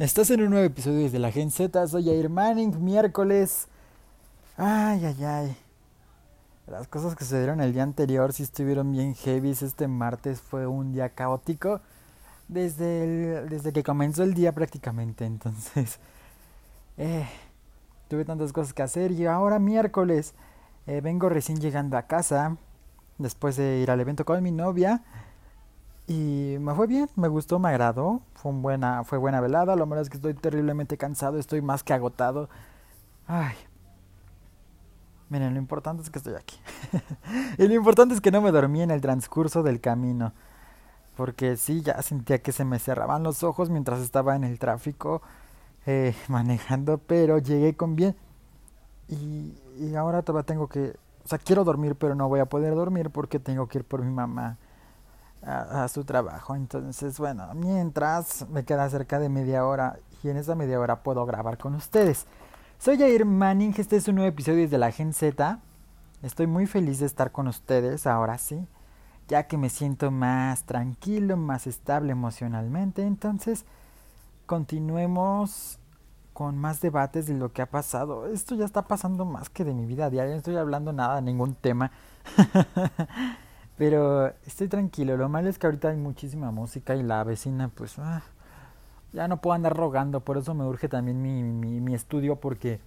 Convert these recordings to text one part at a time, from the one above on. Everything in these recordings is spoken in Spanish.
Estás en un nuevo episodio de la Gen Z, soy Jair Manning, miércoles. Ay, ay, ay. Las cosas que se dieron el día anterior sí estuvieron bien heavy. Este martes fue un día caótico desde, desde que comenzó el día prácticamente. Entonces, eh, tuve tantas cosas que hacer y ahora miércoles eh, vengo recién llegando a casa después de ir al evento con mi novia. Y me fue bien, me gustó, me agradó. Fue, buena, fue buena velada. Lo malo es que estoy terriblemente cansado, estoy más que agotado. Ay. Miren, lo importante es que estoy aquí. y lo importante es que no me dormí en el transcurso del camino. Porque sí, ya sentía que se me cerraban los ojos mientras estaba en el tráfico eh, manejando. Pero llegué con bien. Y, y ahora todavía tengo que... O sea, quiero dormir, pero no voy a poder dormir porque tengo que ir por mi mamá a, su trabajo. Entonces, bueno, mientras me queda cerca de media hora y en esa media hora puedo grabar con ustedes. Soy Jair Manning, este es un nuevo episodio de la Gen Z. Estoy muy feliz de estar con ustedes ahora sí, ya que me siento más tranquilo, más estable emocionalmente. Entonces, continuemos con más debates de lo que ha pasado. Esto ya está pasando más que de mi vida diaria, no estoy hablando nada ningún tema. Pero estoy tranquilo. Lo malo es que ahorita hay muchísima música y la vecina, pues, ah, ya no puedo andar rogando. Por eso me urge también mi, mi, mi, estudio, porque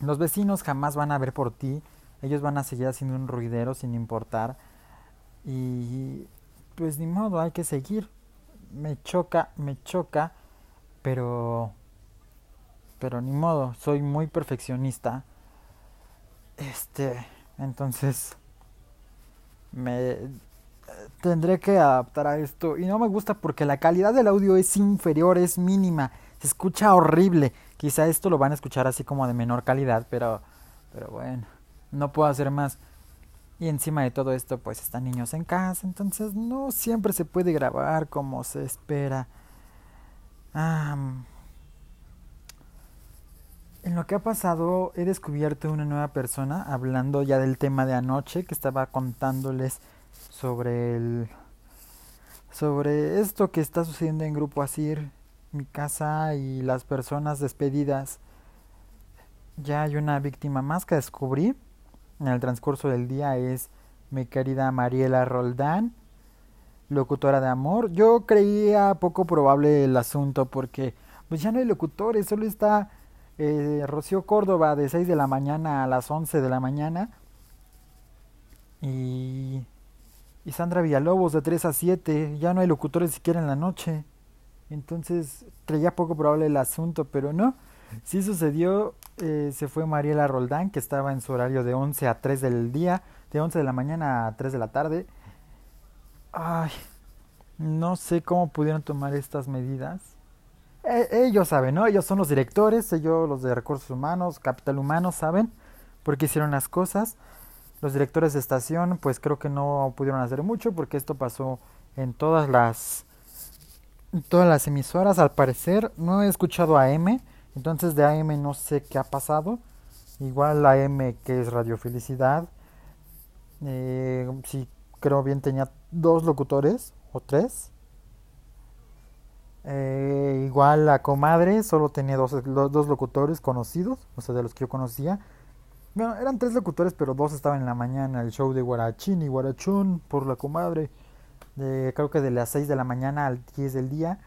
los vecinos jamás van a ver por ti. Ellos van a seguir haciendo un ruidero sin importar. Y pues ni modo, hay que seguir. Me choca, me choca, pero. Pero ni modo, soy muy perfeccionista. Este. Entonces me tendré que adaptar a esto y no me gusta porque la calidad del audio es inferior, es mínima, se escucha horrible. Quizá esto lo van a escuchar así como de menor calidad, pero pero bueno, no puedo hacer más. Y encima de todo esto, pues están niños en casa, entonces no siempre se puede grabar como se espera. En lo que ha pasado, he descubierto una nueva persona, hablando ya del tema de anoche, que estaba contándoles sobre el sobre esto que está sucediendo en Grupo Asir, mi casa y las personas despedidas. Ya hay una víctima más que descubrí en el transcurso del día es mi querida Mariela Roldán, locutora de amor. Yo creía poco probable el asunto porque pues ya no hay locutores, solo está eh, Rocío Córdoba de 6 de la mañana a las 11 de la mañana. Y, y Sandra Villalobos de 3 a 7. Ya no hay locutores siquiera en la noche. Entonces creía poco probable el asunto, pero no. Sí sucedió. Eh, se fue Mariela Roldán, que estaba en su horario de 11 a 3 del día. De 11 de la mañana a 3 de la tarde. Ay, no sé cómo pudieron tomar estas medidas. Eh, ellos saben, ¿no? Ellos son los directores, ellos los de recursos humanos, capital humano, saben por qué hicieron las cosas. Los directores de estación, pues creo que no pudieron hacer mucho porque esto pasó en todas las todas las emisoras, al parecer. No he escuchado a M, entonces de AM no sé qué ha pasado. Igual la M que es Radio Felicidad, eh, sí creo bien tenía dos locutores o tres eh, igual la comadre solo tenía dos, dos locutores conocidos, o sea, de los que yo conocía. Bueno, eran tres locutores, pero dos estaban en la mañana. El show de Guarachín y Guarachún por la comadre. De, creo que de las 6 de la mañana al 10 del día.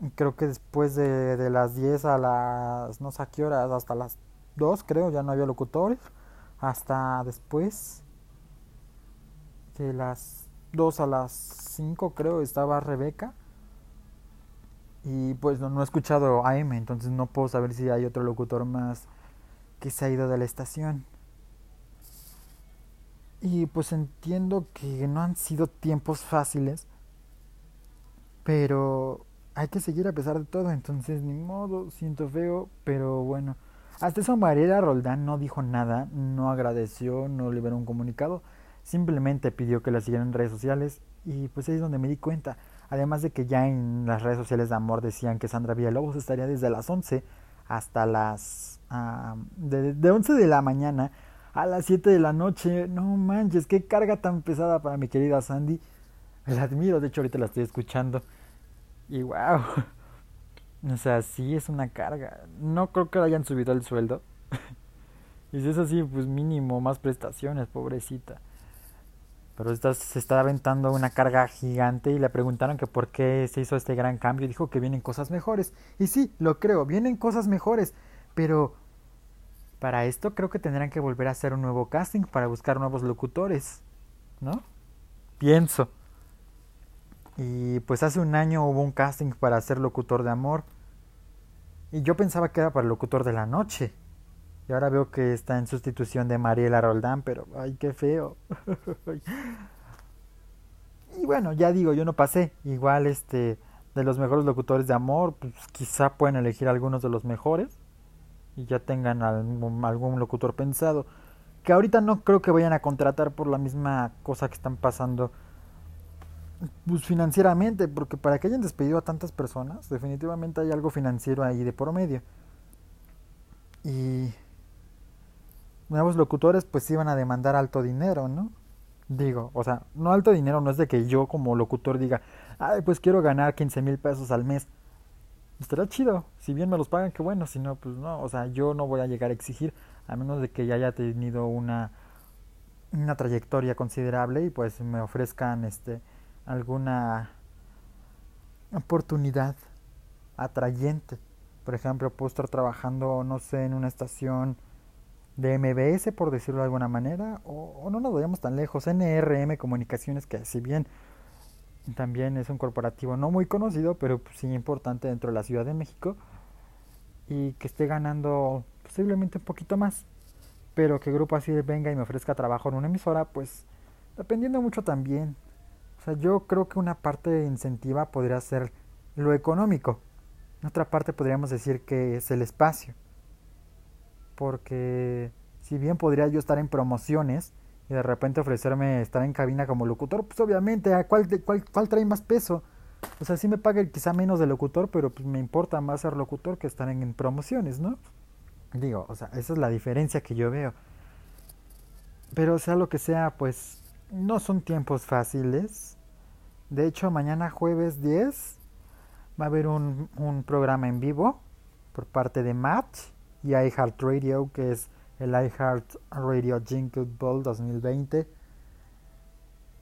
Y creo que después de, de las 10 a las, no sé a qué horas, hasta las 2 creo, ya no había locutores. Hasta después de las 2 a las 5 creo estaba Rebeca. Y pues no, he escuchado AM, entonces no puedo saber si hay otro locutor más que se ha ido de la estación. Y pues entiendo que no han sido tiempos fáciles, pero hay que seguir a pesar de todo, entonces ni modo, siento feo, pero bueno. Hasta eso Mariela Roldán no dijo nada, no agradeció, no liberó un comunicado, simplemente pidió que la siguieran en redes sociales y pues ahí es donde me di cuenta. Además de que ya en las redes sociales de amor decían que Sandra Villalobos estaría desde las 11 hasta las... de, de 11 de la mañana a las 7 de la noche. No manches, qué carga tan pesada para mi querida Sandy. La admiro, de hecho ahorita la estoy escuchando. Y wow. O sea, sí es una carga. No creo que le hayan subido el sueldo. y si es así, pues mínimo, más prestaciones, pobrecita. Pero esta se está aventando una carga gigante y le preguntaron que por qué se hizo este gran cambio y dijo que vienen cosas mejores. Y sí, lo creo, vienen cosas mejores. Pero para esto creo que tendrán que volver a hacer un nuevo casting para buscar nuevos locutores. ¿No? Pienso. Y pues hace un año hubo un casting para ser locutor de amor. Y yo pensaba que era para el locutor de la noche. Y ahora veo que está en sustitución de Mariela Roldán, pero ay, qué feo. y bueno, ya digo, yo no pasé. Igual este de los mejores locutores de amor, pues quizá pueden elegir algunos de los mejores y ya tengan algún, algún locutor pensado. Que ahorita no creo que vayan a contratar por la misma cosa que están pasando pues financieramente, porque para que hayan despedido a tantas personas, definitivamente hay algo financiero ahí de por medio. Y nuevos locutores pues iban a demandar alto dinero, ¿no? Digo, o sea, no alto dinero no es de que yo como locutor diga, ay, pues quiero ganar 15 mil pesos al mes. Estará chido, si bien me los pagan, que bueno, si no, pues no, o sea, yo no voy a llegar a exigir, a menos de que ya haya tenido una, una trayectoria considerable y pues me ofrezcan este alguna oportunidad atrayente. Por ejemplo, puedo estar trabajando, no sé, en una estación de MBS, por decirlo de alguna manera, o, no nos vayamos tan lejos, NRM Comunicaciones, que si bien también es un corporativo no muy conocido, pero pues sí importante dentro de la Ciudad de México, y que esté ganando posiblemente un poquito más, pero que Grupo Así venga y me ofrezca trabajo en una emisora, pues dependiendo mucho también sea, yo creo que una parte incentiva podría ser lo económico. Otra parte podríamos decir que es el espacio. Porque si bien podría yo estar en promociones y de repente ofrecerme estar en cabina como locutor, pues obviamente, ¿a cuál, cuál, cuál trae más peso? O sea, sí me pague quizá menos de locutor, pero pues me importa más ser locutor que estar en promociones, ¿no? Digo, o sea, esa es la diferencia que yo veo. Pero sea lo que sea, pues no son tiempos fáciles. De hecho, mañana jueves 10 va a haber un, un programa en vivo por parte de Matt y iHeartRadio, que es el iHeartRadio Jingle Ball 2020.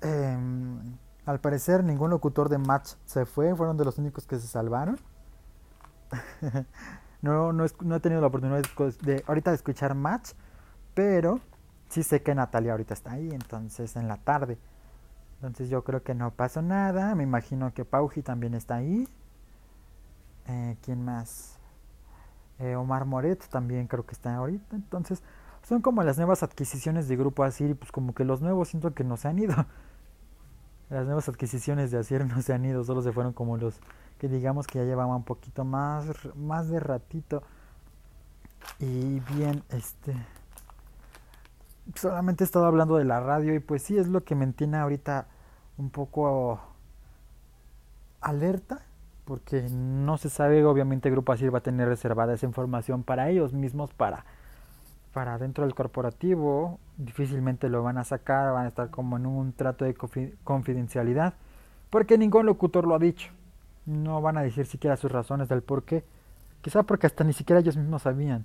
Em, al parecer ningún locutor de Match se fue, fueron de los únicos que se salvaron. no, no, he tenido la oportunidad de, ahorita de escuchar Match, pero sí sé que Natalia ahorita está ahí, entonces en la tarde. Entonces yo creo que no pasó nada. Me imagino que Pauji también está ahí. Eh, ¿Quién más? Eh, Omar Moret también creo que está ahorita. Entonces son como las nuevas adquisiciones de Grupo Asir. Pues como que los nuevos siento que no se han ido. Las nuevas adquisiciones de Asir no se han ido. Solo se fueron como los que digamos que ya llevaban un poquito más, más de ratito. Y bien, este solamente he estado hablando de la radio y pues sí es lo que me mantiene ahorita un poco alerta porque no se sabe obviamente Grupo va a tener reservada esa información para ellos mismos para para dentro del corporativo. Difícilmente lo van a sacar van a estar como en un trato de confidencialidad porque ningún locutor lo ha dicho. No van a decir siquiera sus razones del por qué. Quizá porque hasta ni siquiera ellos mismos sabían.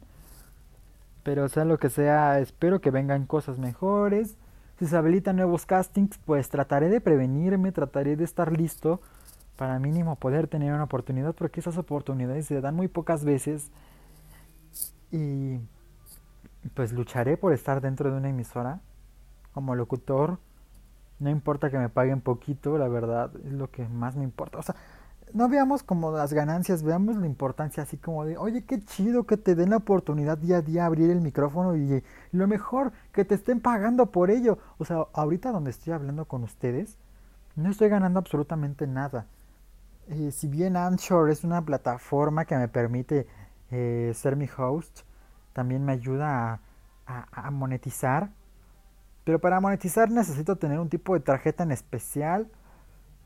Pero sea lo que sea, espero que vengan cosas mejores. Si se habilitan nuevos castings, pues trataré de prevenirme, trataré de estar listo para mínimo poder tener una oportunidad, porque esas oportunidades se dan muy pocas veces. Y pues lucharé por estar dentro de una emisora como locutor. No importa que me paguen poquito, la verdad, es lo que más me importa. O sea, no veamos como las ganancias, veamos la importancia así como de, oye, qué chido que te den la oportunidad día a día abrir el micrófono y lo mejor, que te estén pagando por ello. O sea, ahorita donde estoy hablando con ustedes, no estoy ganando absolutamente nada. Eh, si bien Anchor es una plataforma que me permite eh, ser mi host, también me ayuda a, monetizar. Pero para monetizar necesito tener un tipo de tarjeta en especial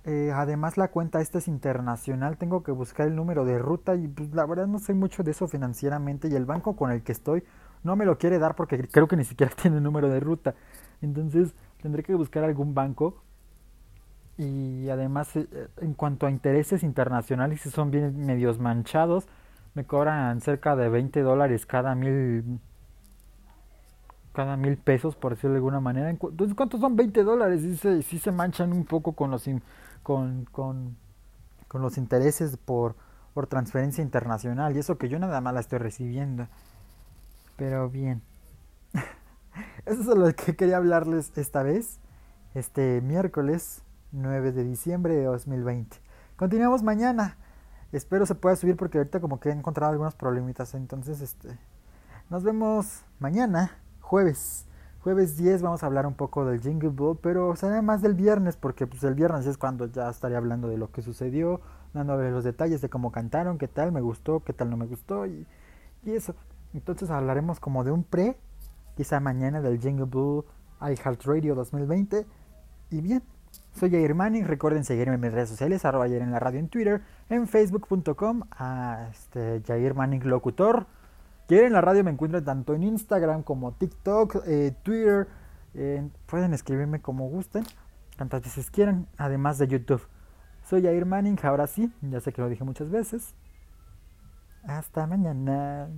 eh, además la cuenta esta es internacional, tengo que buscar el número de ruta y pues, la verdad no sé mucho de eso financieramente y el banco con el que estoy no me lo quiere dar porque creo que ni siquiera tiene número de ruta. Entonces tendré que buscar algún banco Y además, eh, en cuanto a intereses internacionales, son bien medios manchados. Me cobran cerca de 20 dólares cada mil cada mil pesos, por decirlo de alguna manera. Entonces, ¿cuántos son 20 dólares? Sí se, sí se manchan un poco con los, con, con, con los intereses por, por transferencia internacional. Y eso que yo nada más la estoy recibiendo. Pero bien. Eso es lo que quería hablarles esta vez. Este miércoles 9 de diciembre de 2020. Continuamos mañana. Espero se pueda subir porque ahorita como que he encontrado algunos problemitas. Entonces, este... Nos vemos mañana jueves. Jueves 10 vamos a hablar un poco del Jingle Ball, pero será más del viernes, porque pues el viernes es cuando ya estaré hablando de lo que sucedió, dándole los detalles de cómo cantaron, qué tal me gustó, qué tal no me gustó y, y eso. Entonces hablaremos como de un pre, quizá mañana del Jingle Ball Radio 2020. Y bien, soy Jair Manning, recuerden seguirme en mis redes sociales, arroba Jair en la radio en Twitter, en facebook.com, a este, Jair Manning Locutor. Quieren la radio me encuentran tanto en Instagram como TikTok, eh, Twitter. pueden escribirme como gusten, tantas veces quieran, además de YouTube. Soy Air Manning, ahora sí, ya sé que lo dije muchas veces. Hasta mañana.